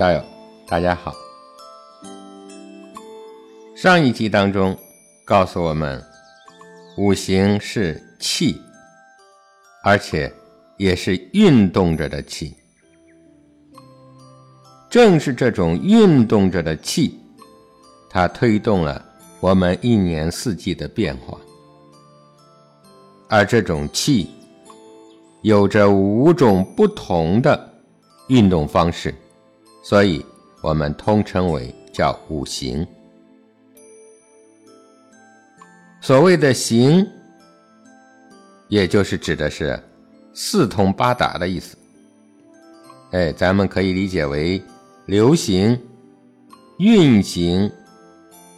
道友，大家好。上一集当中告诉我们，五行是气，而且也是运动着的气。正是这种运动着的气，它推动了我们一年四季的变化。而这种气，有着五种不同的运动方式。所以，我们通称为叫五行。所谓的行，也就是指的是四通八达的意思。哎，咱们可以理解为流行、运行、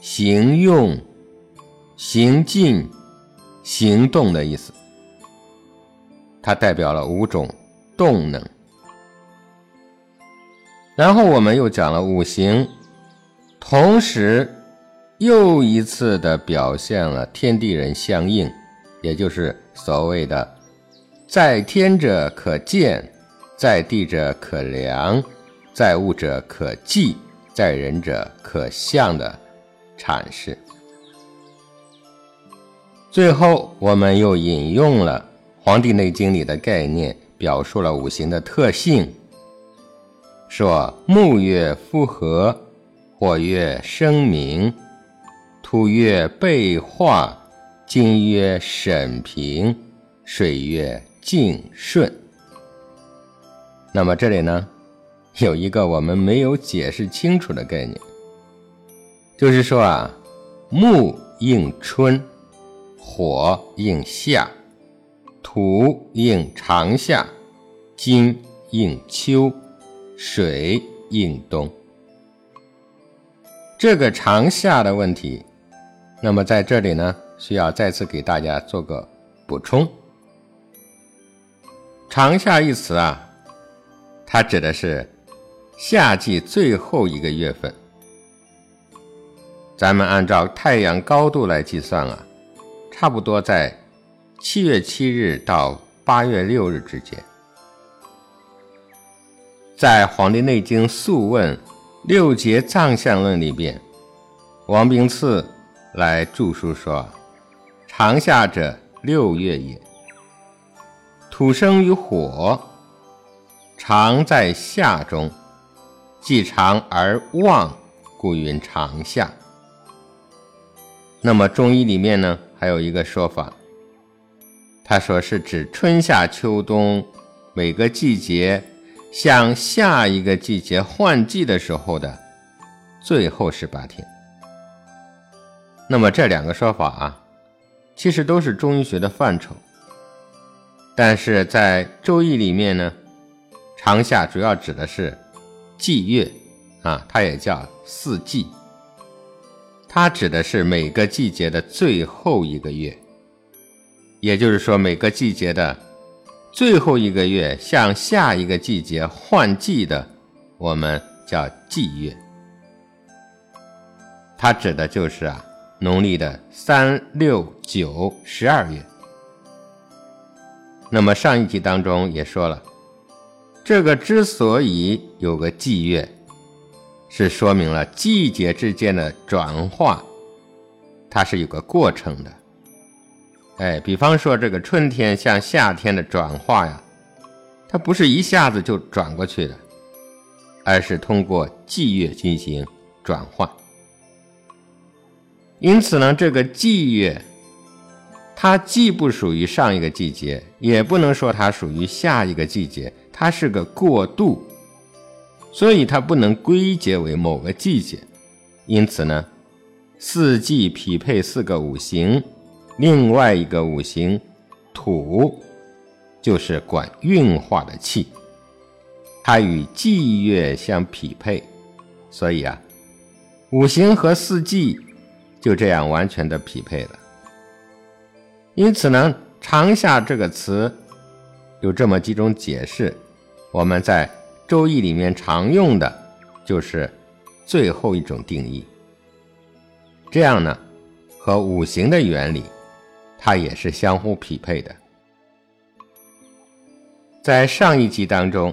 行用、行进、行动的意思。它代表了五种动能。然后我们又讲了五行，同时又一次的表现了天地人相应，也就是所谓的“在天者可见，在地者可量，在物者可计，在人者可象”的阐释。最后，我们又引用了《黄帝内经》里的概念，表述了五行的特性。说木月复合，火月生明，土月备化，金月审平，水月静顺。那么这里呢，有一个我们没有解释清楚的概念，就是说啊，木应春，火应夏，土应长夏，金应秋。水应冬，这个长夏的问题，那么在这里呢，需要再次给大家做个补充。长夏一词啊，它指的是夏季最后一个月份。咱们按照太阳高度来计算啊，差不多在七月七日到八月六日之间。在《黄帝内经·素问·六节藏象论》里边，王冰次来著述说：“长夏者，六月也。土生于火，常在夏中，既长而旺，故云长夏。”那么中医里面呢，还有一个说法，他说是指春夏秋冬每个季节。向下一个季节换季的时候的最后十八天。那么这两个说法啊，其实都是中医学的范畴。但是在《周易》里面呢，长夏主要指的是季月啊，它也叫四季，它指的是每个季节的最后一个月，也就是说每个季节的。最后一个月向下一个季节换季的，我们叫季月。它指的就是啊，农历的三六九十二月。那么上一集当中也说了，这个之所以有个季月，是说明了季节之间的转化，它是有个过程的。哎，比方说这个春天向夏天的转化呀，它不是一下子就转过去的，而是通过季月进行转换。因此呢，这个季月，它既不属于上一个季节，也不能说它属于下一个季节，它是个过渡，所以它不能归结为某个季节。因此呢，四季匹配四个五行。另外一个五行土，就是管运化的气，它与季月相匹配，所以啊，五行和四季就这样完全的匹配了。因此呢，长夏这个词有这么几种解释，我们在《周易》里面常用的就是最后一种定义。这样呢，和五行的原理。它也是相互匹配的。在上一集当中，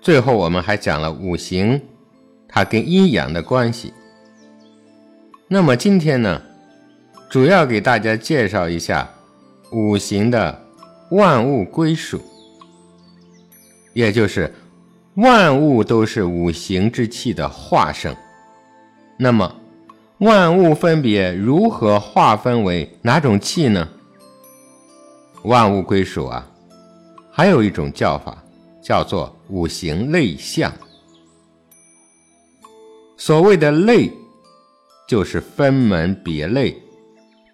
最后我们还讲了五行，它跟阴阳的关系。那么今天呢，主要给大家介绍一下五行的万物归属，也就是万物都是五行之气的化生。那么万物分别如何划分为哪种气呢？万物归属啊，还有一种叫法叫做五行类象。所谓的类。就是分门别类，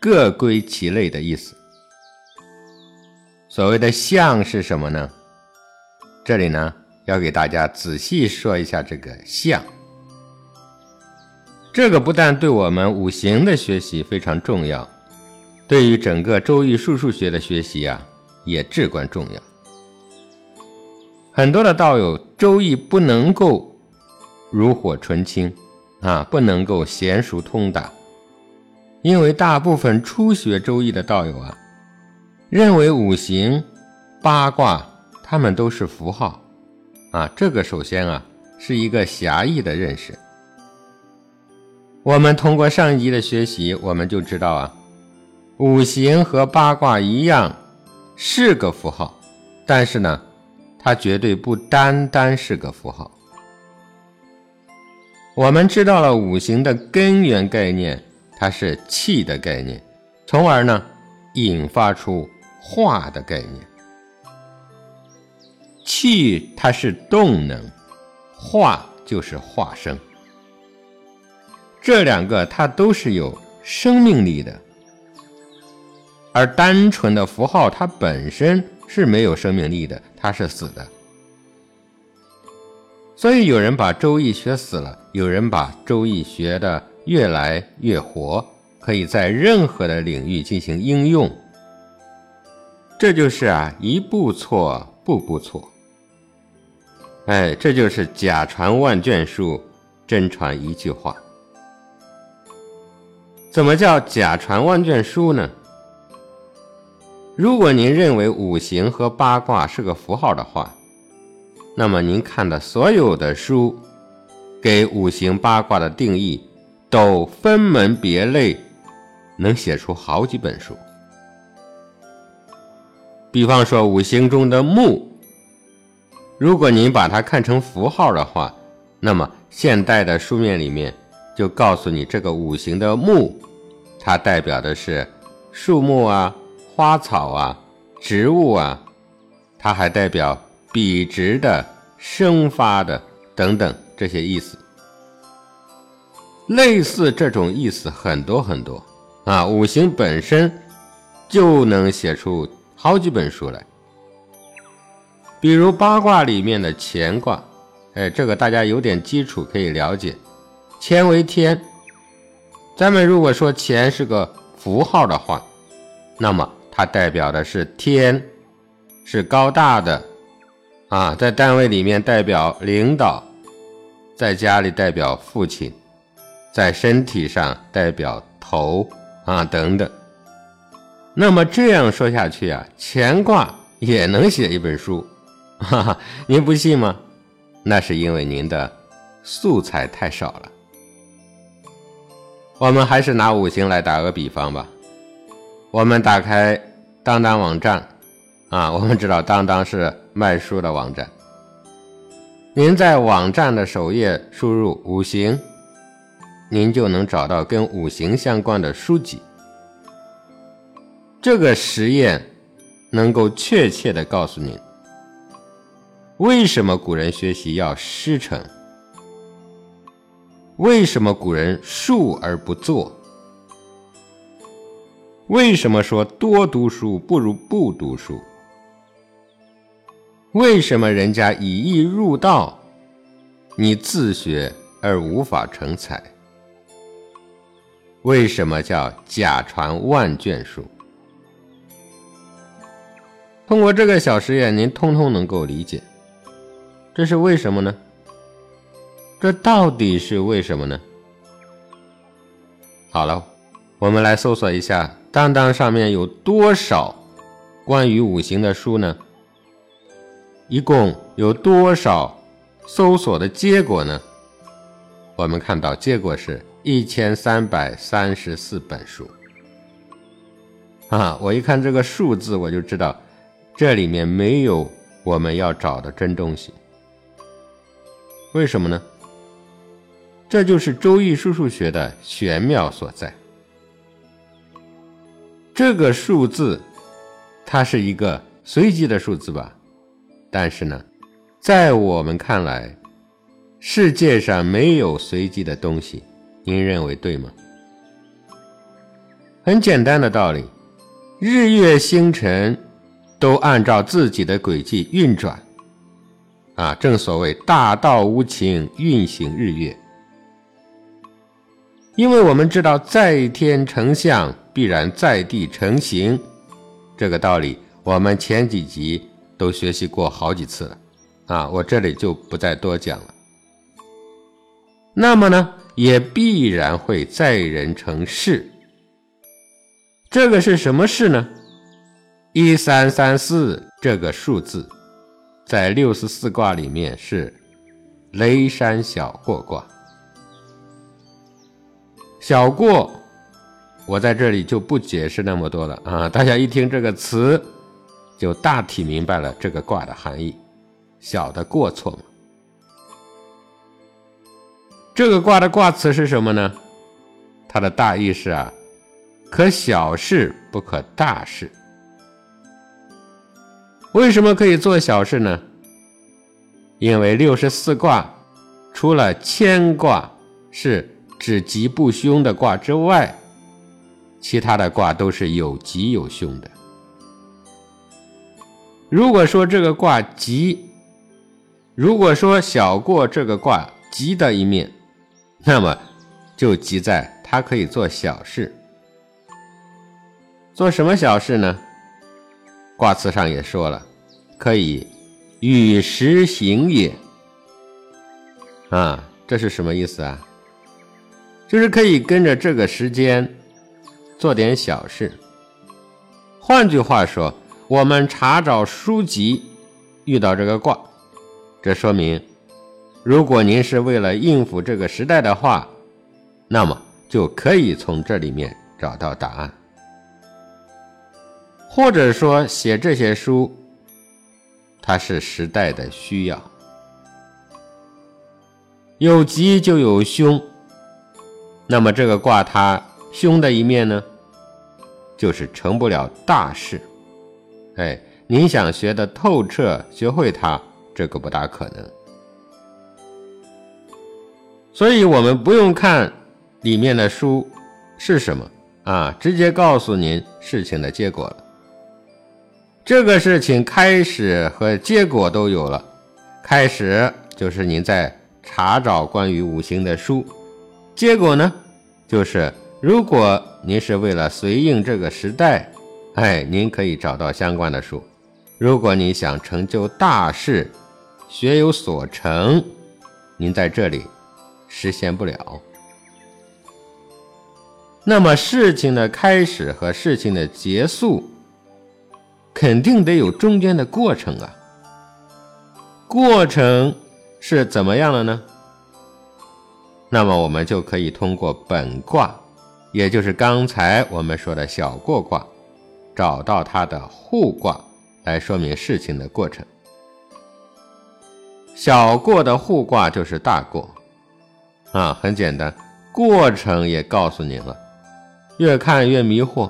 各归其类的意思。所谓的象是什么呢？这里呢，要给大家仔细说一下这个象。这个不但对我们五行的学习非常重要，对于整个周易数数学的学习啊，也至关重要。很多的道友，周易不能够炉火纯青。啊，不能够娴熟通达，因为大部分初学周易的道友啊，认为五行、八卦他们都是符号，啊，这个首先啊是一个狭义的认识。我们通过上一集的学习，我们就知道啊，五行和八卦一样是个符号，但是呢，它绝对不单单是个符号。我们知道了五行的根源概念，它是气的概念，从而呢引发出化的概念。气它是动能，化就是化生，这两个它都是有生命力的，而单纯的符号它本身是没有生命力的，它是死的。所以有人把周易学死了，有人把周易学的越来越活，可以在任何的领域进行应用。这就是啊，一步错，步步错。哎，这就是假传万卷书，真传一句话。怎么叫假传万卷书呢？如果您认为五行和八卦是个符号的话。那么您看的所有的书，给五行八卦的定义，都分门别类，能写出好几本书。比方说五行中的木，如果您把它看成符号的话，那么现代的书面里面就告诉你，这个五行的木，它代表的是树木啊、花草啊、植物啊，它还代表。笔直的、生发的等等这些意思，类似这种意思很多很多啊。五行本身就能写出好几本书来，比如八卦里面的乾卦，哎，这个大家有点基础可以了解。乾为天，咱们如果说乾是个符号的话，那么它代表的是天，是高大的。啊，在单位里面代表领导，在家里代表父亲，在身体上代表头啊等等。那么这样说下去啊，乾卦也能写一本书，哈哈，您不信吗？那是因为您的素材太少了。我们还是拿五行来打个比方吧。我们打开当当网站。啊，我们知道当当是卖书的网站。您在网站的首页输入五行，您就能找到跟五行相关的书籍。这个实验能够确切的告诉您，为什么古人学习要师承，为什么古人述而不作，为什么说多读书不如不读书。为什么人家以易入道，你自学而无法成才？为什么叫假传万卷书？通过这个小实验，您通通能够理解，这是为什么呢？这到底是为什么呢？好了，我们来搜索一下，当当上面有多少关于五行的书呢？一共有多少搜索的结果呢？我们看到结果是一千三百三十四本书。啊，我一看这个数字，我就知道这里面没有我们要找的真东西。为什么呢？这就是《周易》数数学的玄妙所在。这个数字，它是一个随机的数字吧？但是呢，在我们看来，世界上没有随机的东西。您认为对吗？很简单的道理，日月星辰都按照自己的轨迹运转。啊，正所谓大道无情，运行日月。因为我们知道，在天成象，必然在地成形，这个道理我们前几集都学习过好几次了，啊，我这里就不再多讲了。那么呢，也必然会在人成事。这个是什么事呢？一三三四这个数字，在六十四卦里面是雷山小过卦。小过，我在这里就不解释那么多了啊！大家一听这个词，就大体明白了这个卦的含义。小的过错嘛。这个卦的卦词是什么呢？它的大意是啊，可小事不可大事。为什么可以做小事呢？因为六十四卦，除了牵卦是。指吉不凶的卦之外，其他的卦都是有吉有凶的。如果说这个卦吉，如果说小过这个卦吉的一面，那么就吉在它可以做小事。做什么小事呢？卦辞上也说了，可以与时行也。啊，这是什么意思啊？就是可以跟着这个时间做点小事。换句话说，我们查找书籍遇到这个卦，这说明，如果您是为了应付这个时代的话，那么就可以从这里面找到答案。或者说，写这些书，它是时代的需要，有吉就有凶。那么这个卦它凶的一面呢，就是成不了大事。哎，您想学的透彻，学会它，这个不大可能。所以我们不用看里面的书是什么啊，直接告诉您事情的结果了。这个事情开始和结果都有了，开始就是您在查找关于五行的书。结果呢，就是如果您是为了随应这个时代，哎，您可以找到相关的书；如果你想成就大事，学有所成，您在这里实现不了。那么事情的开始和事情的结束，肯定得有中间的过程啊。过程是怎么样的呢？那么我们就可以通过本卦，也就是刚才我们说的小过卦，找到它的互卦，来说明事情的过程。小过的互卦就是大过，啊，很简单，过程也告诉你了，越看越迷惑，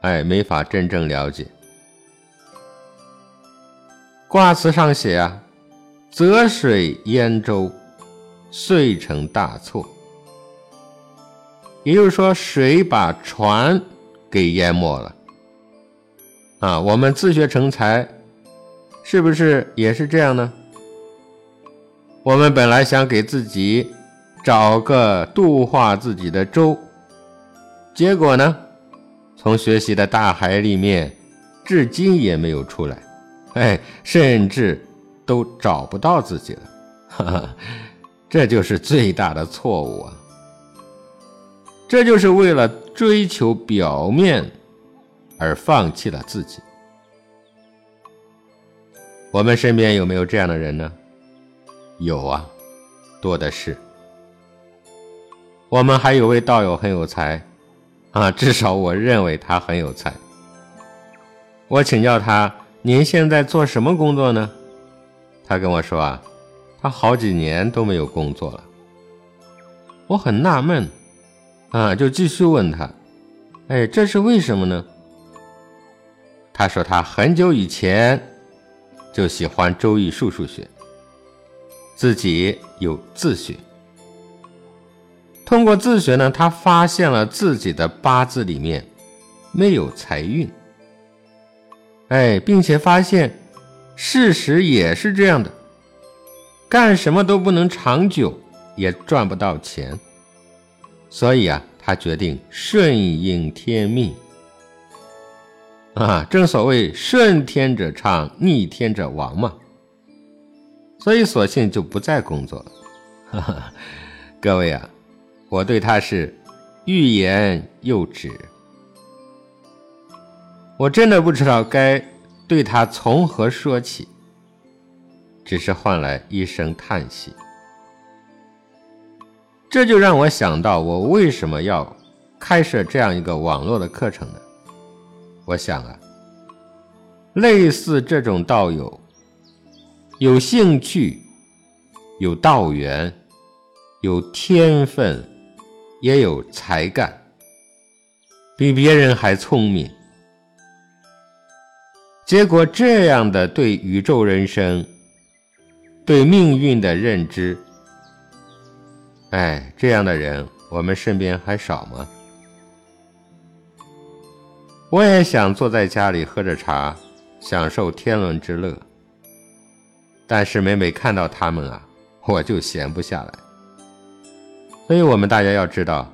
哎，没法真正了解。卦辞上写啊，泽水淹舟。遂成大错，也就是说，水把船给淹没了。啊，我们自学成才，是不是也是这样呢？我们本来想给自己找个度化自己的舟，结果呢，从学习的大海里面，至今也没有出来，哎，甚至都找不到自己了，哈哈。这就是最大的错误啊！这就是为了追求表面而放弃了自己。我们身边有没有这样的人呢？有啊，多的是。我们还有位道友很有才，啊，至少我认为他很有才。我请教他：“您现在做什么工作呢？”他跟我说：“啊，他好几年都没有工作了。”我很纳闷，啊，就继续问他：“哎，这是为什么呢？”他说：“他很久以前就喜欢《周易》数数学，自己有自学。通过自学呢，他发现了自己的八字里面没有财运。哎，并且发现事实也是这样的，干什么都不能长久，也赚不到钱。所以啊，他决定顺应天命。”啊，正所谓顺天者昌，逆天者亡嘛。所以索性就不再工作了。各位啊，我对他是欲言又止，我真的不知道该对他从何说起，只是换来一声叹息。这就让我想到，我为什么要开设这样一个网络的课程呢？我想啊，类似这种道友，有兴趣、有道缘、有天分，也有才干，比别人还聪明。结果这样的对宇宙人生、对命运的认知，哎，这样的人我们身边还少吗？我也想坐在家里喝着茶，享受天伦之乐。但是每每看到他们啊，我就闲不下来。所以我们大家要知道，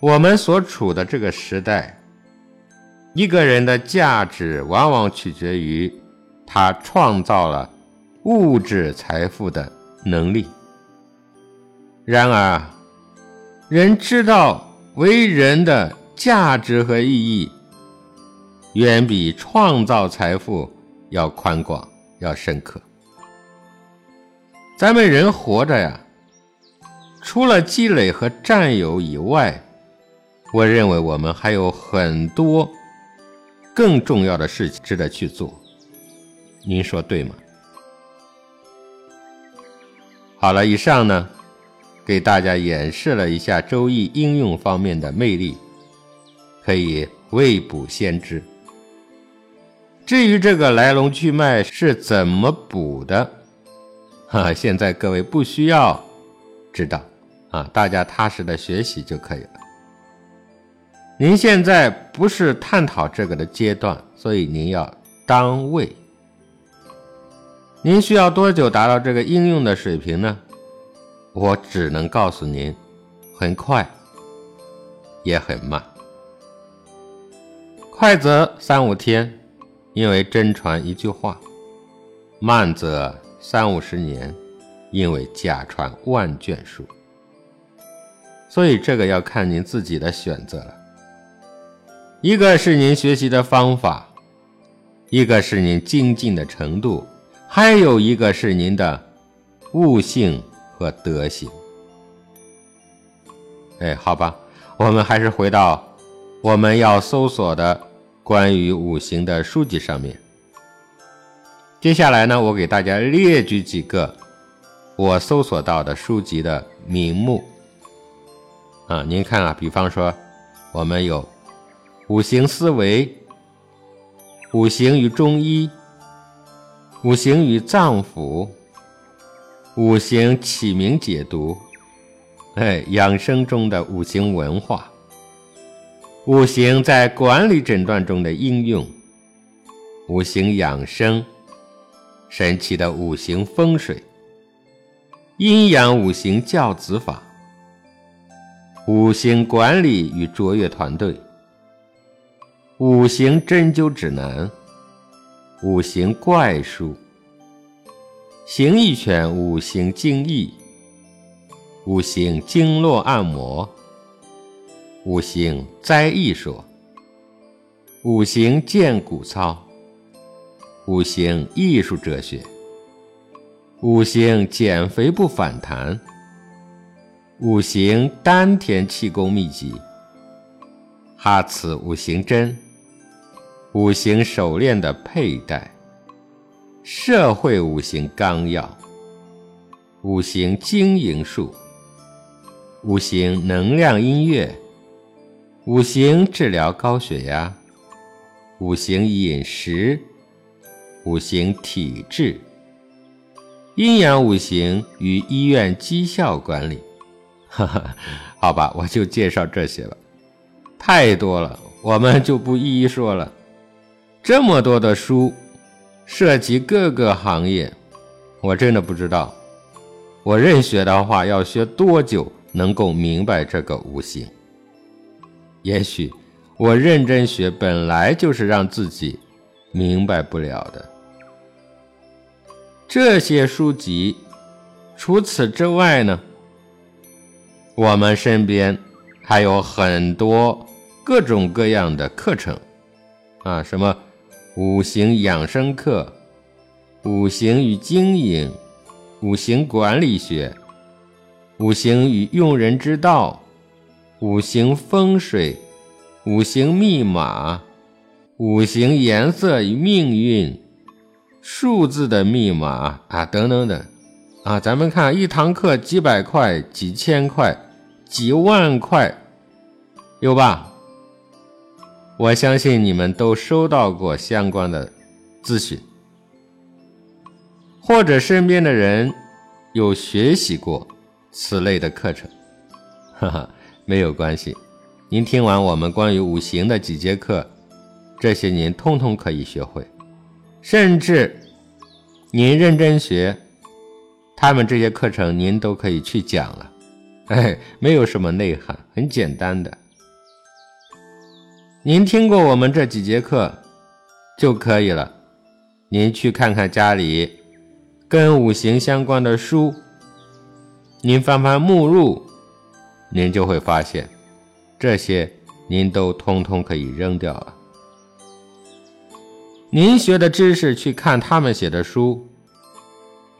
我们所处的这个时代，一个人的价值往往取决于他创造了物质财富的能力。然而，人知道为人的价值和意义。远比创造财富要宽广，要深刻。咱们人活着呀，除了积累和占有以外，我认为我们还有很多更重要的事情值得去做。您说对吗？好了，以上呢，给大家演示了一下《周易》应用方面的魅力，可以未卜先知。至于这个来龙去脉是怎么补的，哈，现在各位不需要知道啊，大家踏实的学习就可以了。您现在不是探讨这个的阶段，所以您要当位。您需要多久达到这个应用的水平呢？我只能告诉您，很快，也很慢。快则三五天。因为真传一句话，慢则三五十年，因为假传万卷书。所以这个要看您自己的选择了。一个是您学习的方法，一个是您精进的程度，还有一个是您的悟性和德行。哎，好吧，我们还是回到我们要搜索的。关于五行的书籍上面，接下来呢，我给大家列举几个我搜索到的书籍的名目啊，您看啊，比方说，我们有《五行思维》《五行与中医》《五行与脏腑》《五行起名解读》，哎，养生中的五行文化。五行在管理诊断中的应用，五行养生，神奇的五行风水，阴阳五行教子法，五行管理与卓越团队，五行针灸指南，五行怪术，形意拳五行精义，五行经络按摩。五行灾艺说，五行健骨操，五行艺术哲学，五行减肥不反弹，五行丹田气功秘籍，哈茨五行针，五行手链的佩戴，社会五行纲要，五行经营术，五行能量音乐，五行治疗高血压，五行饮食，五行体质。阴阳五行与医院绩效管理，哈哈，好吧，我就介绍这些了，太多了，我们就不一一说了。这么多的书，涉及各个行业，我真的不知道，我认学的话要学多久能够明白这个五行？也许我认真学本来就是让自己明白不了的。这些书籍，除此之外呢，我们身边还有很多各种各样的课程，啊，什么五行养生课、五行与经营、五行管理学、五行与用人之道、五行风水、五行密码、五行颜色与命运。数字的密码啊，等等等，啊，咱们看一堂课几百块、几千块、几万块，有吧？我相信你们都收到过相关的咨询，或者身边的人有学习过此类的课程，哈哈，没有关系。您听完我们关于五行的几节课，这些您通通可以学会。甚至，您认真学，他们这些课程您都可以去讲了，哎，没有什么内涵，很简单的。您听过我们这几节课就可以了。您去看看家里跟五行相关的书，您翻翻目录，您就会发现，这些您都通通可以扔掉了。您学的知识，去看他们写的书，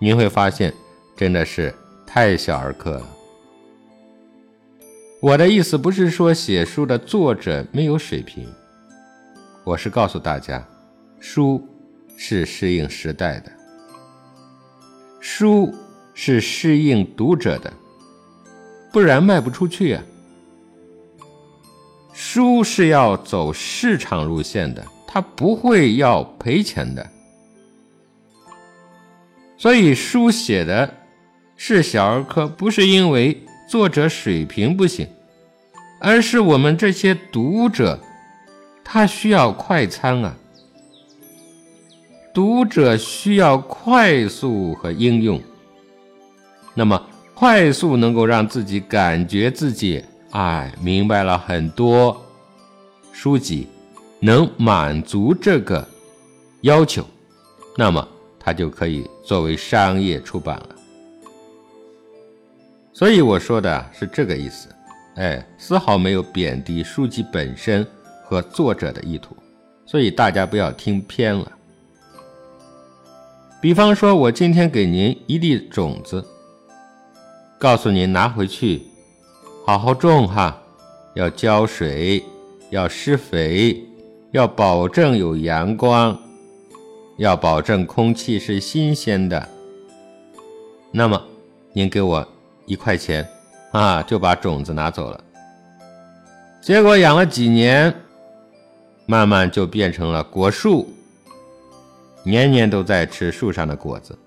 您会发现真的是太小儿科了。我的意思不是说写书的作者没有水平，我是告诉大家，书是适应时代的，书是适应读者的，不然卖不出去啊。书是要走市场路线的。它不会要赔钱的，所以书写的是小儿科，不是因为作者水平不行，而是我们这些读者他需要快餐啊，读者需要快速和应用，那么快速能够让自己感觉自己哎明白了很多书籍。能满足这个要求，那么它就可以作为商业出版了。所以我说的是这个意思，哎，丝毫没有贬低书籍本身和作者的意图，所以大家不要听偏了。比方说，我今天给您一粒种子，告诉您拿回去好好种哈，要浇水，要施肥。要保证有阳光，要保证空气是新鲜的。那么，您给我一块钱，啊，就把种子拿走了。结果养了几年，慢慢就变成了果树，年年都在吃树上的果子。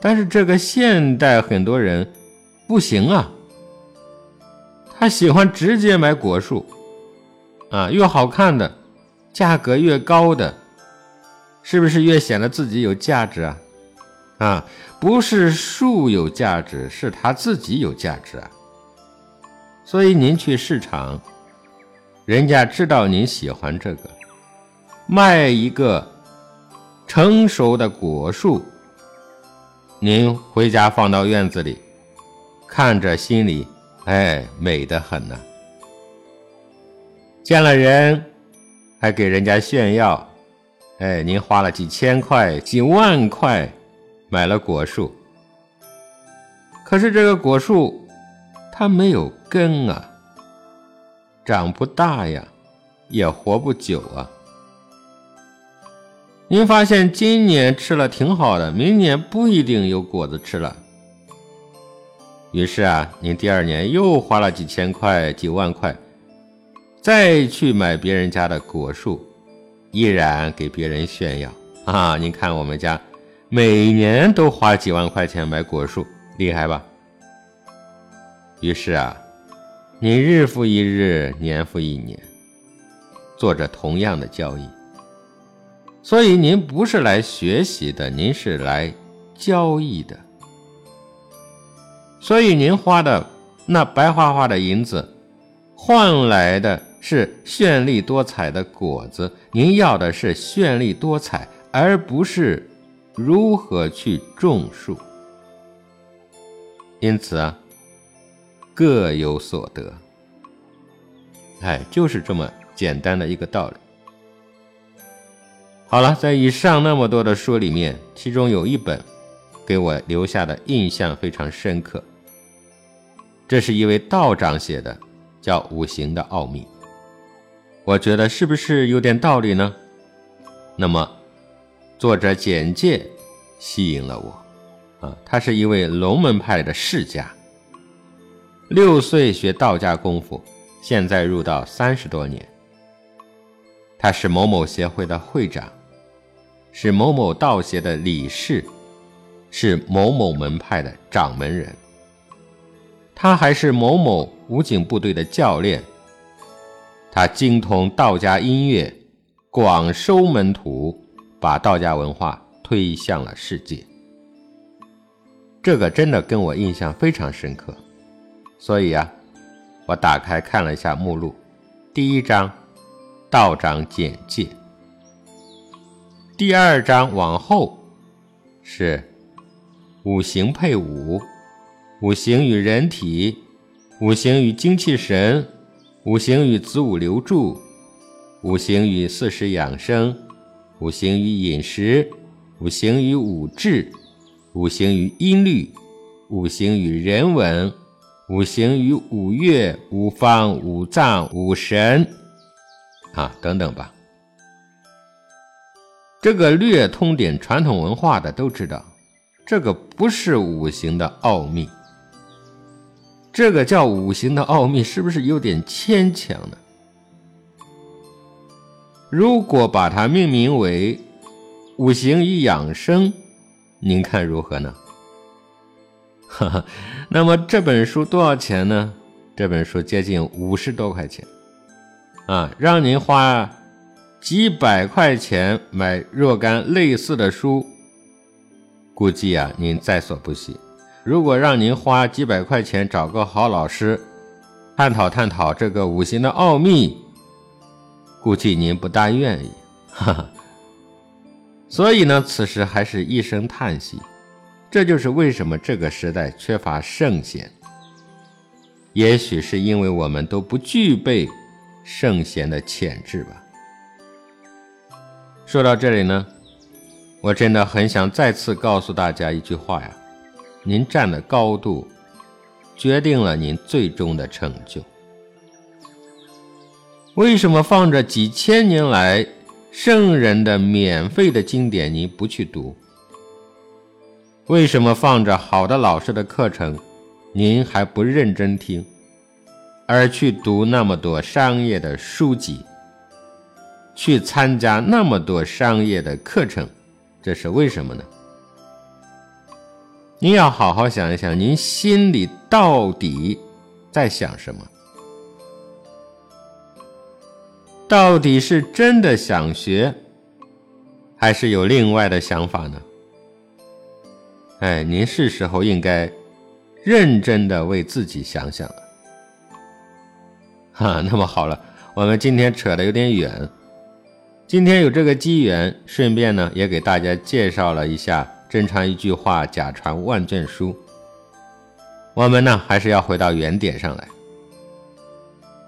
但是这个现代很多人不行啊，他喜欢直接买果树。啊，越好看的，价格越高的，是不是越显得自己有价值啊？啊，不是树有价值，是他自己有价值啊。所以您去市场，人家知道您喜欢这个，卖一个成熟的果树，您回家放到院子里，看着心里哎美得很呢。见了人，还给人家炫耀，哎，您花了几千块、几万块买了果树，可是这个果树它没有根啊，长不大呀，也活不久啊。您发现今年吃了挺好的，明年不一定有果子吃了。于是啊，您第二年又花了几千块、几万块，再去买别人家的果树，依然给别人炫耀啊！您看我们家每年都花几万块钱买果树，厉害吧？于是啊，您日复一日，年复一年，做着同样的交易。所以您不是来学习的，您是来交易的。所以您花的那白花花的银子，换来的是绚丽多彩的果子。您要的是绚丽多彩，而不是如何去种树。因此啊，各有所得。哎，就是这么简单的一个道理。好了，在以上那么多的书里面，其中有一本给我留下的印象非常深刻。这是一位道长写的，叫《五行的奥秘》。我觉得是不是有点道理呢？那么，作者简介吸引了我。啊，他是一位龙门派的世家，六岁学道家功夫，现在入道三十多年。他是某某协会的会长，是某某道协的理事，是某某门派的掌门人。他还是某某武警部队的教练，他精通道家音乐，广收门徒，把道家文化推向了世界。这个真的跟我印象非常深刻，所以啊，我打开看了一下目录，第一章道长简介，第二章往后是五行配伍。五行与人体，五行与精气神，五行与子午流注，五行与四时养生，五行与饮食，五行与五志，五行与音律，五行与人文，五行与五岳、五方、五脏、五神，啊，等等吧。这个略通点传统文化的都知道，这个不是五行的奥秘。这个叫五行的奥秘，是不是有点牵强呢？如果把它命名为“五行与养生”，您看如何呢？哈哈，那么这本书多少钱呢？这本书接近五十多块钱，啊，让您花几百块钱买若干类似的书，估计啊，您在所不惜。如果让您花几百块钱找个好老师，探讨探讨这个五行的奥秘，估计您不大愿意。哈哈。所以呢，此时还是一声叹息。这就是为什么这个时代缺乏圣贤。也许是因为我们都不具备圣贤的潜质吧。说到这里呢，我真的很想再次告诉大家一句话呀。您站的高度，决定了您最终的成就。为什么放着几千年来圣人的免费的经典您不去读？为什么放着好的老师的课程，您还不认真听，而去读那么多商业的书籍，去参加那么多商业的课程？这是为什么呢？您要好好想一想，您心里到底在想什么？到底是真的想学，还是有另外的想法呢？哎，您是时候应该认真的为自己想想了。哈，那么好了，我们今天扯的有点远，今天有这个机缘，顺便呢也给大家介绍了一下。真传一句话，假传万卷书。我们呢，还是要回到原点上来。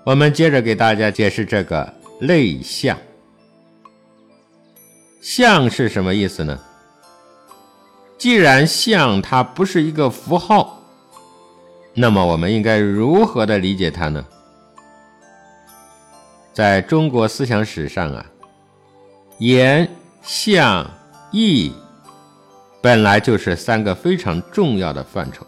我们接着给大家解释这个类象。象是什么意思呢？既然象它不是一个符号，那么我们应该如何的理解它呢？在中国思想史上啊，言、相、意本来就是三个非常重要的范畴，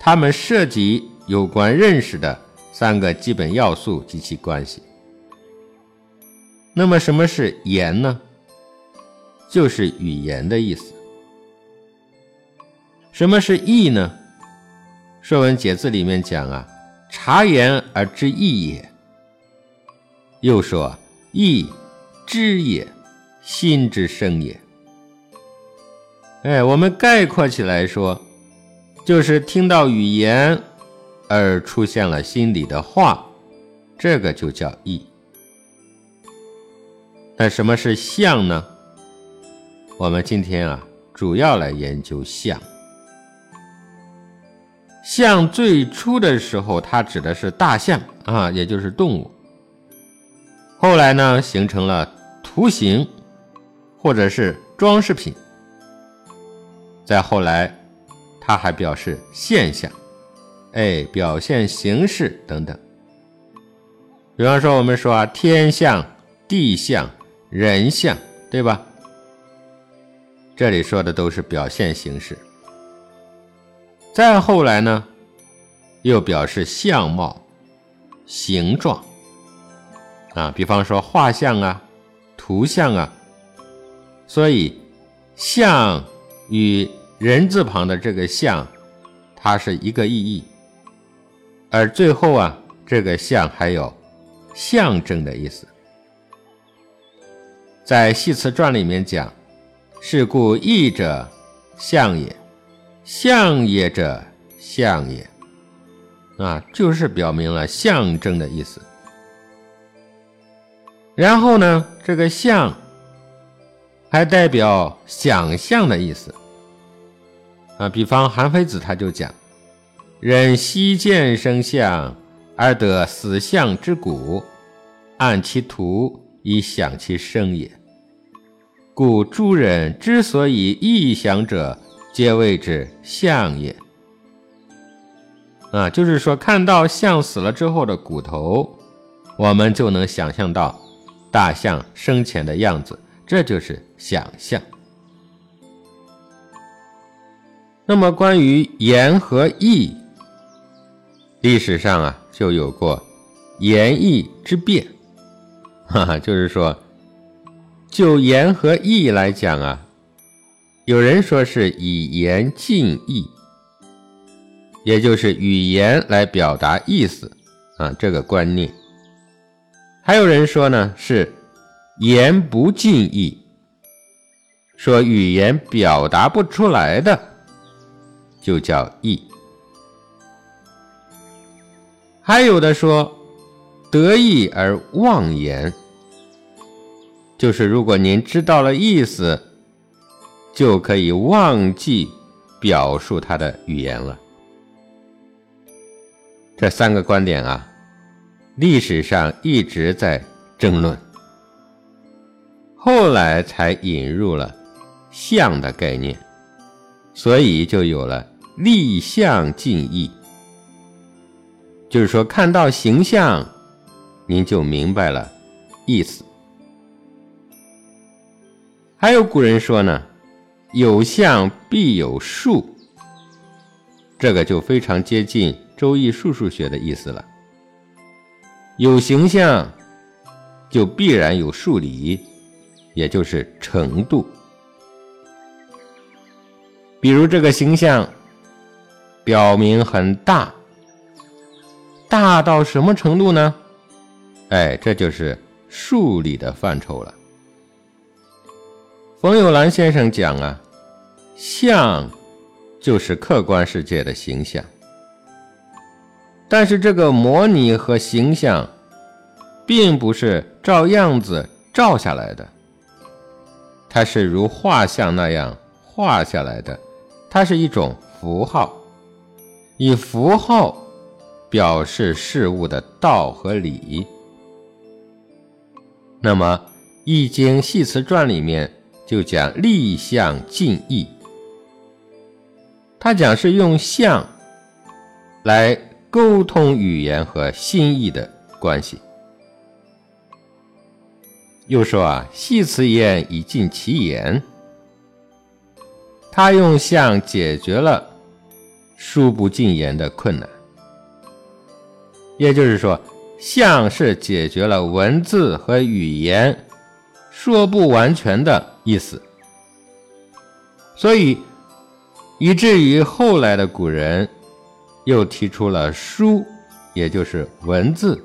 它们涉及有关认识的三个基本要素及其关系。那么，什么是言呢？就是语言的意思。什么是意呢？《说文解字》里面讲啊，察言而知意也。又说意，知也，心之生也。哎，我们概括起来说，就是听到语言而出现了心里的话，这个就叫意。那什么是相呢？我们今天啊，主要来研究象。象最初的时候，它指的是大象啊，也就是动物。后来呢，形成了图形，或者是装饰品。再后来，它还表示现象，哎，表现形式等等。比方说，我们说啊，天象、地象、人象，对吧？这里说的都是表现形式。再后来呢，又表示相貌、形状啊，比方说画像啊、图像啊。所以，像与人字旁的这个像，它是一个意义。而最后啊，这个象还有象征的意思。在《系辞传》里面讲。是故义者象也，象也者象也，啊，就是表明了象征的意思。然后呢，这个象还代表想象的意思，啊，比方韩非子他就讲：“人悉见生象，而得死象之骨，按其图以想其生也。”故诸人之所以异想者，皆谓之象也。啊，就是说，看到象死了之后的骨头，我们就能想象到大象生前的样子，这就是想象。那么，关于言和义，历史上啊就有过言义之辩，哈哈，就是说。就言和义来讲啊，有人说是以言尽义，也就是语言来表达意思啊，这个观念。还有人说呢是言不尽意，说语言表达不出来的就叫义。还有的说得意而忘言。就是如果您知道了意思，就可以忘记表述它的语言了。这三个观点啊，历史上一直在争论，后来才引入了相的概念，所以就有了立相近义。就是说，看到形象，您就明白了意思。还有古人说呢，有象必有数，这个就非常接近《周易》数数学的意思了。有形象，就必然有数理，也就是程度。比如这个形象，表明很大，大到什么程度呢？哎，这就是数理的范畴了。冯友兰先生讲啊，相就是客观世界的形象，但是这个模拟和形象，并不是照样子照下来的，它是如画像那样画下来的，它是一种符号，以符号表示事物的道和理。那么《易经系辞传》里面。就讲立象近义。他讲是用象来沟通语言和心意的关系。又说啊，系辞言以尽其言。他用象解决了书不尽言的困难，也就是说，象是解决了文字和语言说不完全的意思，所以以至于后来的古人又提出了书，也就是文字；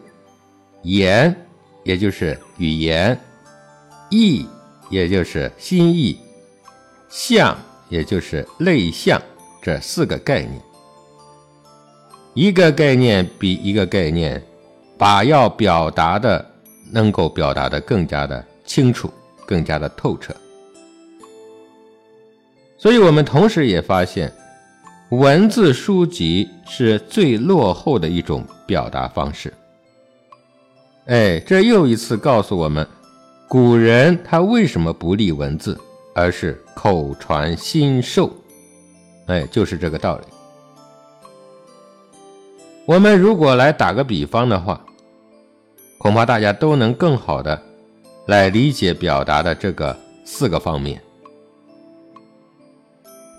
言，也就是语言；意，也就是心意；象。也就是类象这四个概念，一个概念比一个概念把要表达的能够表达的更加的清楚，更加的透彻。所以我们同时也发现，文字书籍是最落后的一种表达方式。哎，这又一次告诉我们，古人他为什么不立文字？而是口传心授，哎，就是这个道理。我们如果来打个比方的话，恐怕大家都能更好的来理解表达的这个四个方面。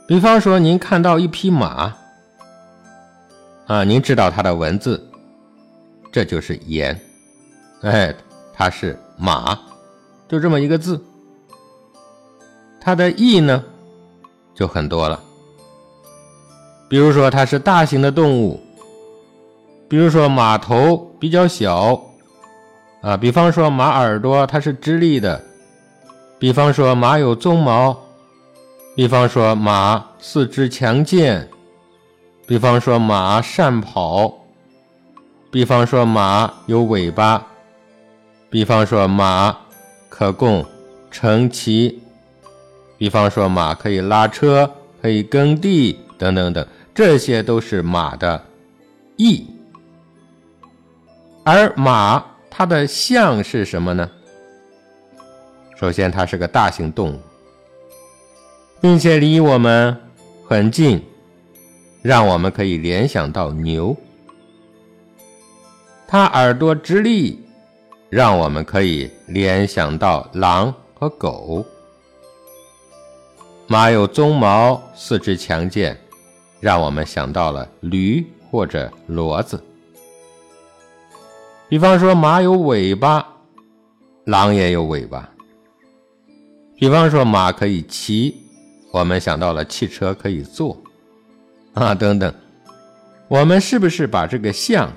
比方说，您看到一匹马，啊，您知道它的文字，这就是言，哎，它是马，就这么一个字。它的意呢，就很多了。比如说，它是大型的动物；比如说，马头比较小，啊；比方说，马耳朵它是直立的；比方说，马有鬃毛；比方说，马四肢强健；比方说，马善跑；比方说，马有尾巴；比方说，马可供乘骑。比方说，马可以拉车，可以耕地，等等等，这些都是马的意。而马它的象是什么呢？首先，它是个大型动物，并且离我们很近，让我们可以联想到牛。它耳朵直立，让我们可以联想到狼和狗。马有鬃毛，四肢强健，让我们想到了驴或者骡子。比方说，马有尾巴，狼也有尾巴。比方说，马可以骑，我们想到了汽车可以坐，啊，等等。我们是不是把这个象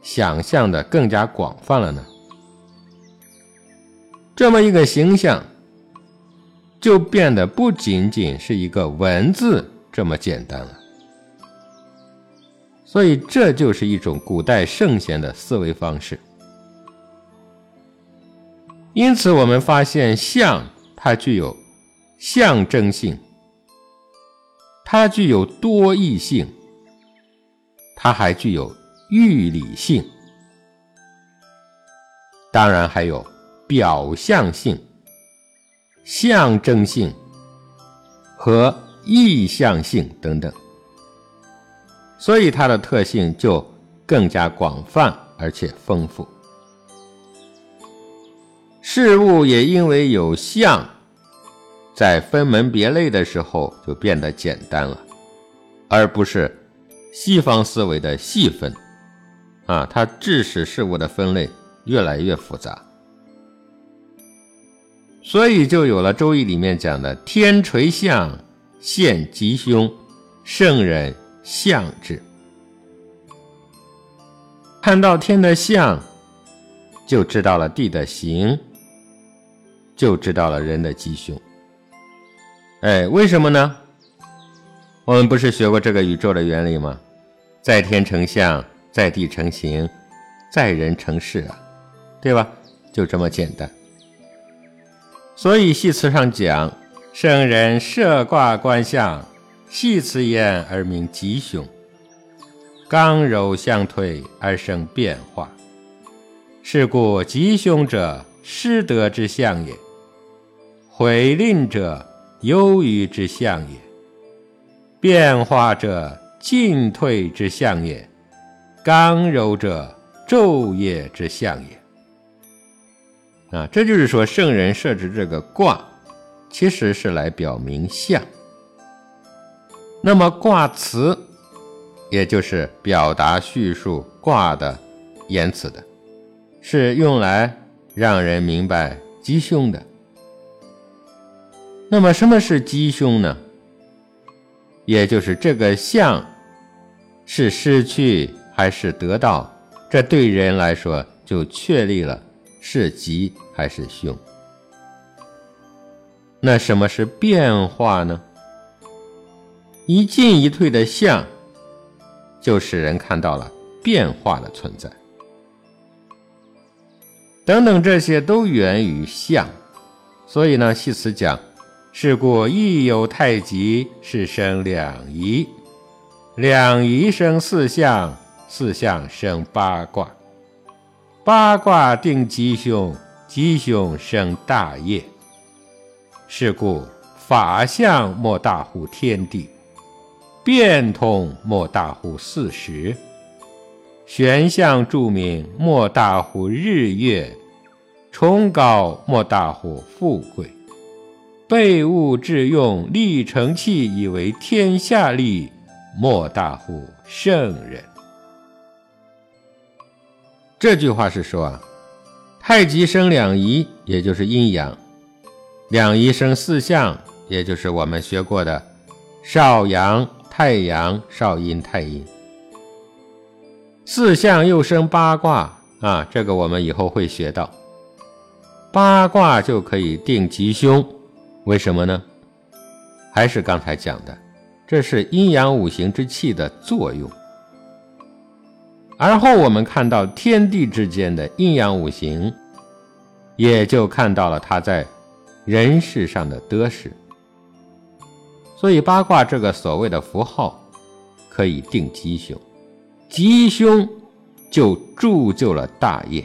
想象的更加广泛了呢？这么一个形象。就变得不仅仅是一个文字这么简单了，所以这就是一种古代圣贤的思维方式。因此，我们发现象它具有象征性，它具有多义性，它还具有喻理性，当然还有表象性。象征性和意象性等等，所以它的特性就更加广泛而且丰富。事物也因为有象，在分门别类的时候就变得简单了，而不是西方思维的细分啊，它致使事物的分类越来越复杂。所以就有了《周易》里面讲的“天垂象，现吉凶，圣人象之”。看到天的象，就知道了地的形，就知道了人的吉凶。哎，为什么呢？我们不是学过这个宇宙的原理吗？在天成象，在地成形，在人成事啊，对吧？就这么简单。所以戏词上讲，圣人设卦观象，戏词言而明吉凶，刚柔相推而生变化。是故吉凶者，失德之象也；毁吝者，忧郁之象也；变化者，进退之象也；刚柔者，昼夜之象也。啊，这就是说，圣人设置这个卦，其实是来表明象。那么卦辞，也就是表达叙述卦的言辞的，是用来让人明白吉凶的。那么什么是吉凶呢？也就是这个象是失去还是得到，这对人来说就确立了是吉还是凶。那什么是变化呢？一进一退的相，就使人看到了变化的存在。等等，这些都源于相。所以呢，系辞讲：是故亦有太极，是生两仪，两仪生四象，四象生八卦，八卦定吉凶，吉凶生大业。是故法相莫大乎天地。变通莫大乎四时，玄象著名莫大乎日月，崇高莫大乎富贵，备物致用，立成器以为天下利，莫大乎圣人。这句话是说啊，太极生两仪，也就是阴阳；两仪生四象，也就是我们学过的少阳。太阳少阴太阴，四象又生八卦啊！这个我们以后会学到。八卦就可以定吉凶，为什么呢？还是刚才讲的，这是阴阳五行之气的作用。而后我们看到天地之间的阴阳五行，也就看到了它在人世上的得失。所以八卦这个所谓的符号，可以定吉凶，吉凶就铸就了大业。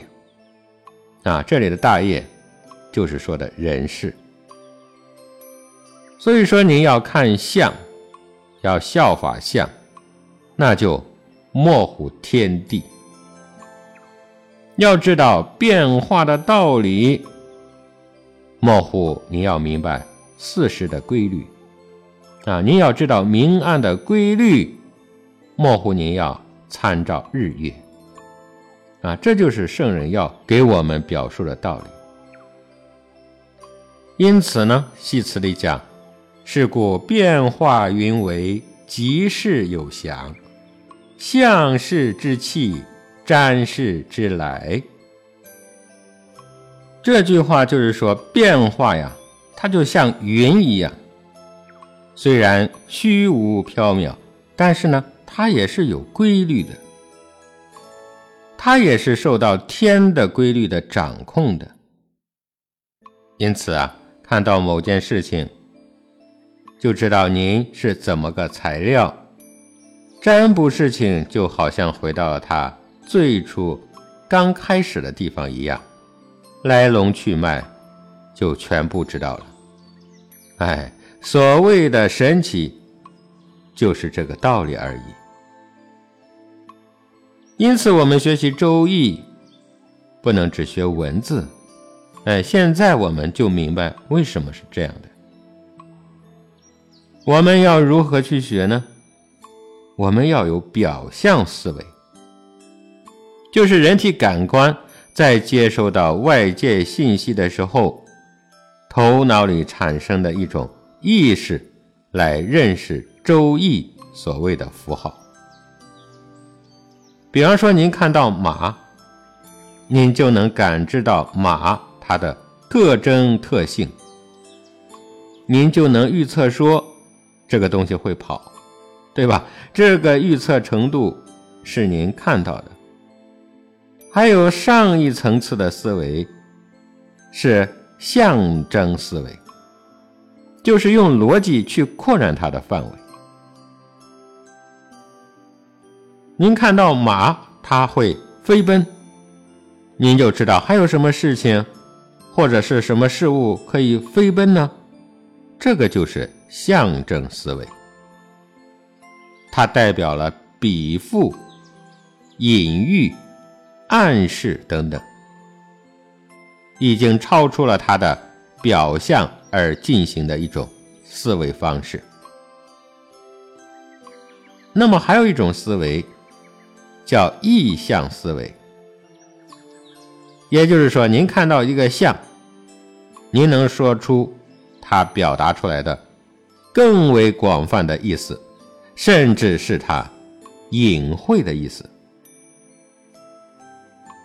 啊，这里的大业就是说的人事。所以说您要看相，要效法相，那就模糊天地。要知道变化的道理，模糊你要明白四时的规律。啊，您要知道明暗的规律，模糊您要参照日月。啊，这就是圣人要给我们表述的道理。因此呢，戏词里讲：“是故变化云为吉事有祥，象事之气，占事之来。”这句话就是说，变化呀，它就像云一样。虽然虚无缥缈，但是呢，它也是有规律的，它也是受到天的规律的掌控的。因此啊，看到某件事情，就知道您是怎么个材料。占卜事情就好像回到了它最初刚开始的地方一样，来龙去脉就全部知道了。哎。所谓的神奇，就是这个道理而已。因此，我们学习《周易》，不能只学文字。哎，现在我们就明白为什么是这样的。我们要如何去学呢？我们要有表象思维，就是人体感官在接收到外界信息的时候，头脑里产生的一种。意识来认识《周易》所谓的符号。比方说，您看到马，您就能感知到马它的特征特性，您就能预测说这个东西会跑，对吧？这个预测程度是您看到的。还有上一层次的思维是象征思维。就是用逻辑去扩展它的范围。您看到马，它会飞奔，您就知道还有什么事情或者是什么事物可以飞奔呢？这个就是象征思维，它代表了比附、隐喻、暗示等等，已经超出了它的表象而进行的一种思维方式。那么还有一种思维叫意象思维，也就是说，您看到一个像，您能说出。它表达出来的更为广泛的意思，甚至是它隐晦的意思。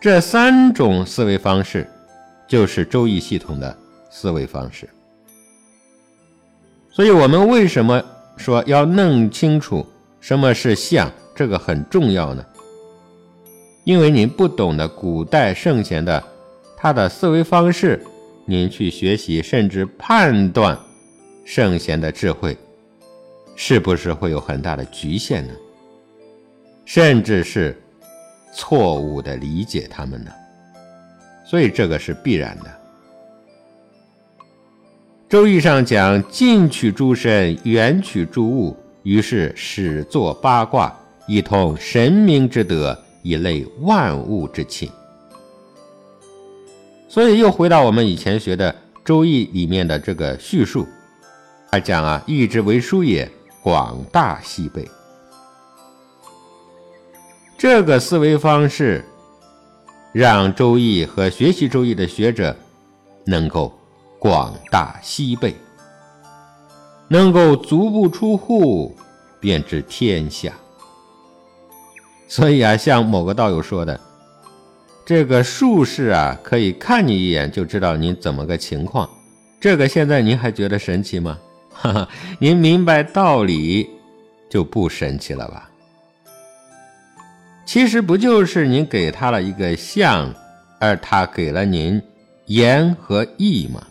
这三种思维方式就是周易系统的思维方式。所以，我们为什么说要弄清楚什么是相？这个很重要呢？因为您不懂得古代圣贤的他的思维方式。您去学习，甚至判断圣贤的智慧，是不是会有很大的局限呢？甚至是错误的理解他们呢？所以这个是必然的。周易上讲：“近取诸神，远取诸物。”于是始作八卦，以通神明之德，以类万物之情。所以又回到我们以前学的《周易》里面的这个叙述，他讲啊，易之为书也，广大西北。这个思维方式，让《周易》和学习《周易》的学者能够广大西北，能够足不出户便知天下。所以啊，像某个道友说的。这个术士啊，可以看你一眼就知道您怎么个情况。这个现在您还觉得神奇吗？哈哈，您明白道理就不神奇了吧？其实不就是您给他了一个象，而他给了您言和意吗？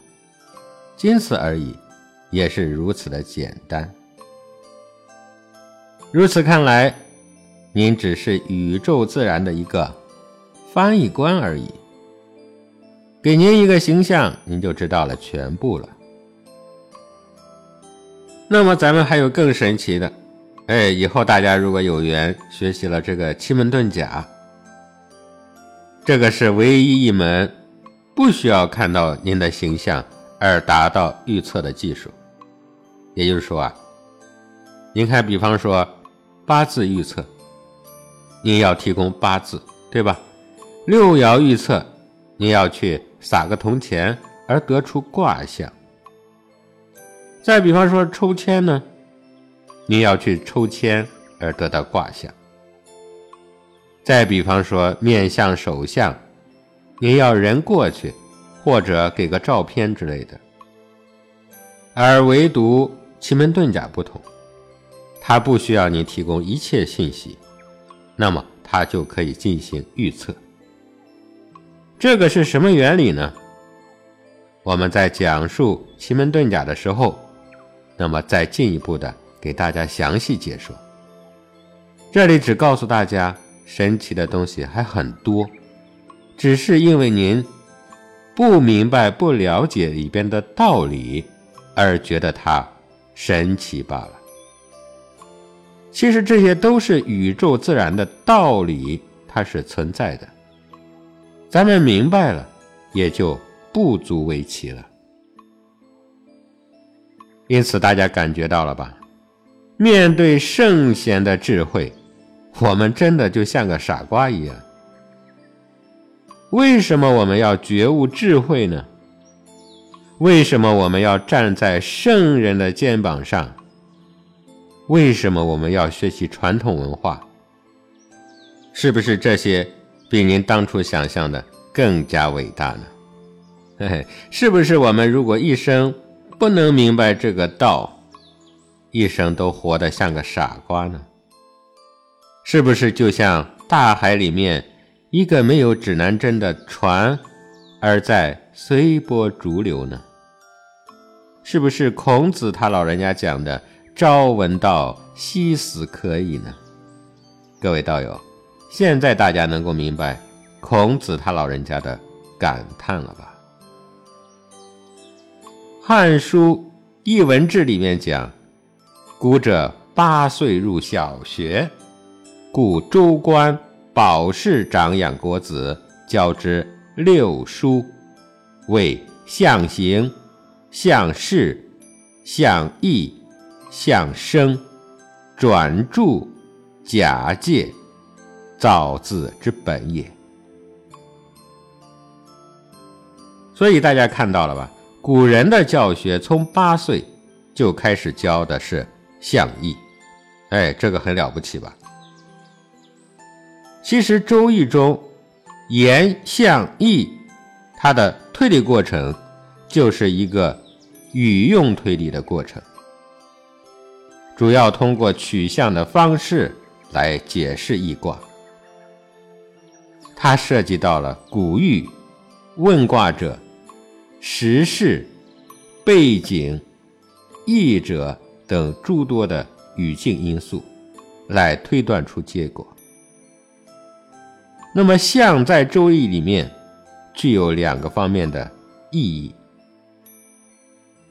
仅此而已，也是如此的简单。如此看来，您只是宇宙自然的一个。翻译官而已，给您一个形象，您就知道了全部了。那么咱们还有更神奇的，哎，以后大家如果有缘学习了这个奇门遁甲，这个是唯一一门不需要看到您的形象而达到预测的技术。也就是说啊，您看，比方说八字预测，您要提供八字，对吧？六爻预测，你要去撒个铜钱而得出卦象。再比方说抽签呢，你要去抽签而得到卦象。再比方说面相手相，你要人过去或者给个照片之类的。而唯独奇门遁甲不同，它不需要你提供一切信息，那么它就可以进行预测。这个是什么原理呢？我们在讲述奇门遁甲的时候，那么再进一步的给大家详细解说。这里只告诉大家，神奇的东西还很多，只是因为您不明白、不了解里边的道理，而觉得它神奇罢了。其实这些都是宇宙自然的道理，它是存在的。咱们明白了，也就不足为奇了。因此，大家感觉到了吧？面对圣贤的智慧，我们真的就像个傻瓜一样。为什么我们要觉悟智慧呢？为什么我们要站在圣人的肩膀上？为什么我们要学习传统文化？是不是这些？比您当初想象的更加伟大呢？嘿嘿，是不是我们如果一生不能明白这个道，一生都活得像个傻瓜呢？是不是就像大海里面一个没有指南针的船，而在随波逐流呢？是不是孔子他老人家讲的“朝闻道，夕死可矣”呢？各位道友。现在大家能够明白孔子他老人家的感叹了吧？汉书《艺文志》里面讲，古者八岁入小学，故周官保释长养国子，教之六书，谓象形、象势、象意、象声、转注、假借、造字之本也。所以大家看到了吧？古人的教学从八岁就开始教的是象意，哎，这个很了不起吧？其实《周易》中言象意，它的推理过程就是一个语用推理的过程，主要通过取象的方式来解释易卦。它涉及到了古语问卦者。时事、背景、译者等诸多的语境因素，来推断出结果。那么，象在《周易》里面具有两个方面的意义：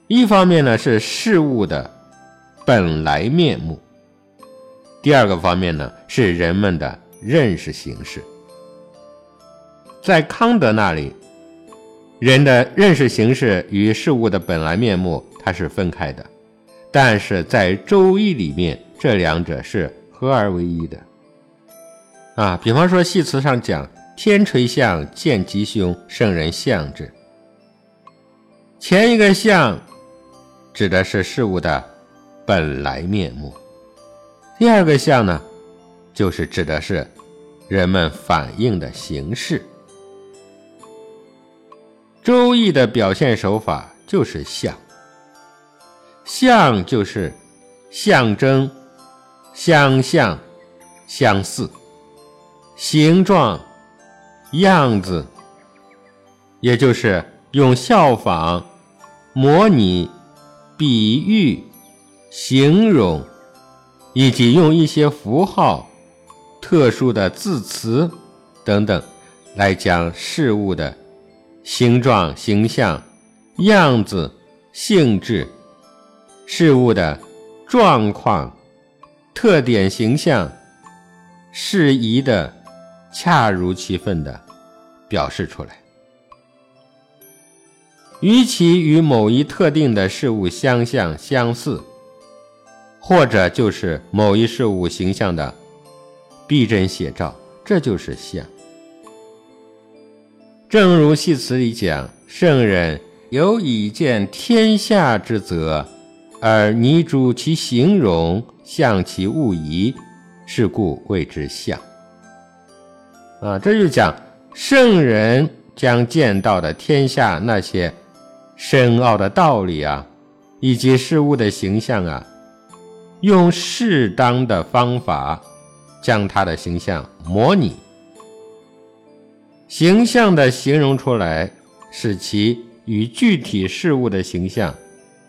一方面呢是事物的本来面目；第二个方面呢是人们的认识形式。在康德那里。人的认识形式与事物的本来面目，它是分开的；但是在《周易》里面，这两者是合而为一的。啊，比方说戏词上讲“天垂象，见吉凶，圣人象之”，前一个象指的是事物的本来面目，第二个象呢，就是指的是人们反应的形式。周易的表现手法就是象，象就是象征、相像、相似、形状、样子，也就是用效仿、模拟、比喻、形容，以及用一些符号、特殊的字词等等，来将事物的。形状、形象、样子、性质、事物的状况、特点、形象，适宜的、恰如其分的表示出来。与其与某一特定的事物相像、相似，或者就是某一事物形象的逼真写照，这就是像。正如戏词里讲：“圣人有以见天下之则，而拟主其形容，象其物仪，是故谓之象。”啊，这就讲圣人将见到的天下那些深奥的道理啊，以及事物的形象啊，用适当的方法将它的形象模拟。形象的形容出来，使其与具体事物的形象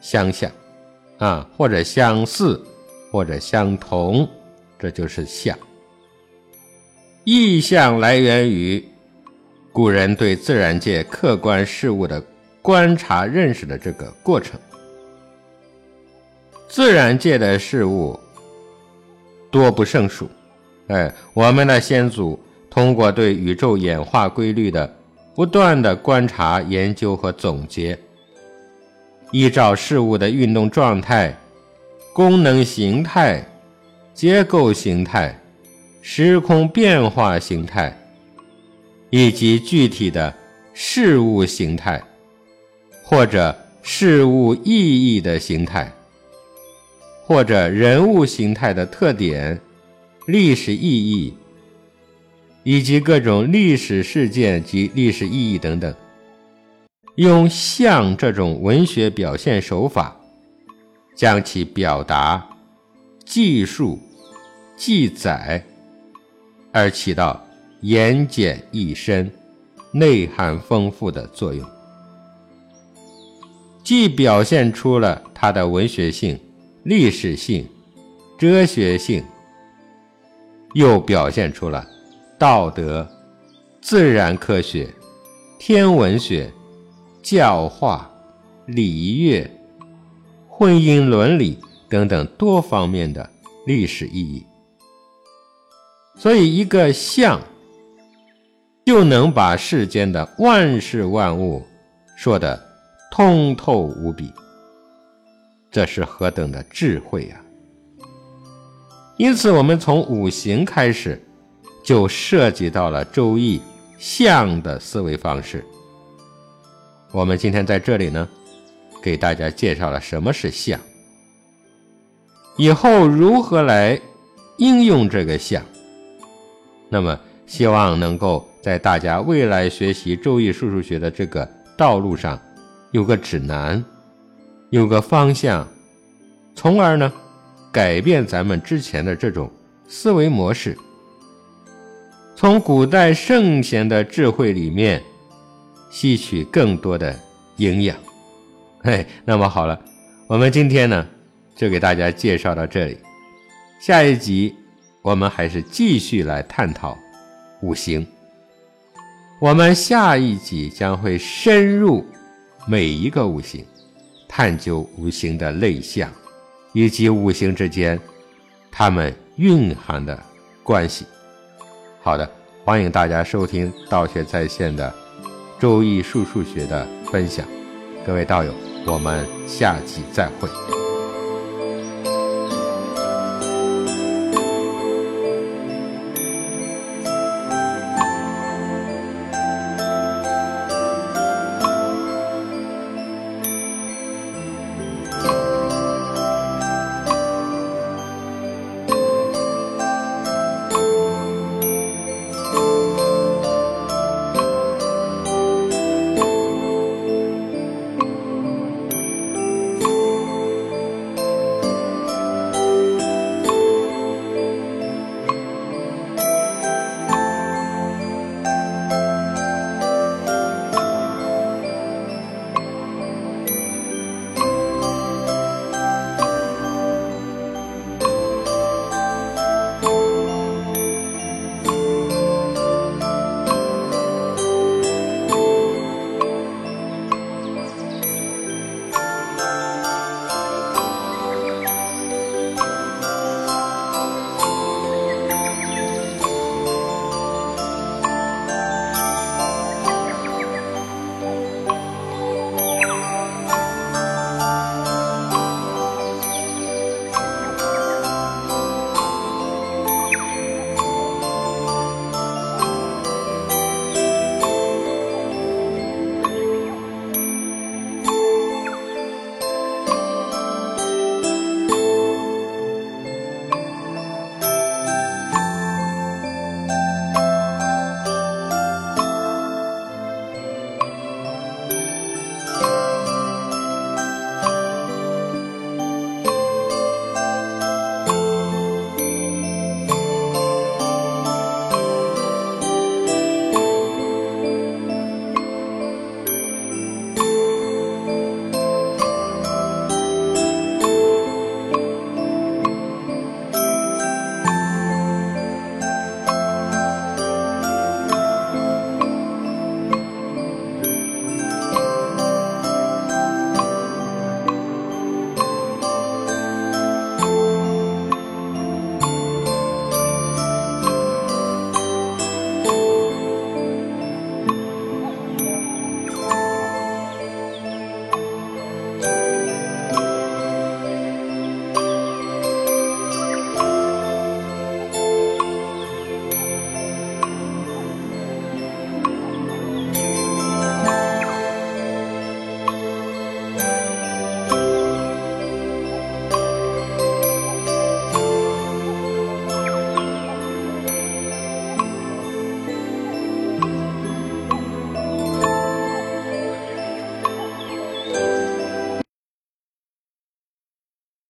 相像，啊，或者相似，或者相同，这就是象。意象来源于古人对自然界客观事物的观察认识的这个过程。自然界的事物多不胜数，哎，我们的先祖。通过对宇宙演化规律的不断的观察、研究和总结，依照事物的运动状态、功能形态、结构形态、时空变化形态，以及具体的事物形态或者事物意义的形态，或者人物形态的特点、历史意义。以及各种历史事件及历史意义等等，用像这种文学表现手法，将其表达、记述、记载，而起到言简意深、内涵丰富的作用，既表现出了它的文学性、历史性、哲学性，又表现出了。道德、自然科学、天文学、教化、礼乐、婚姻伦理等等多方面的历史意义。所以，一个相就能把世间的万事万物说得通透无比，这是何等的智慧呀！因此，我们从五行开始，就涉及到了《周易》象的思维方式。我们今天在这里呢，给大家介绍了什么是象，以后如何来应用这个象。那么，希望能够在大家未来学习《周易》数数学的这个道路上，有个指南，有个方向，从而呢，改变咱们之前的这种思维模式，从古代圣贤的智慧里面吸取更多的营养。嘿，那么好了，我们今天呢，就给大家介绍到这里，下一集。我们还是继续来探讨五行。我们下一集将会深入每一个五行，探究五行的类象，以及五行之间它们蕴含的关系。好的，欢迎大家收听道学在线的《周易数数学》的分享。各位道友，我们下集再会。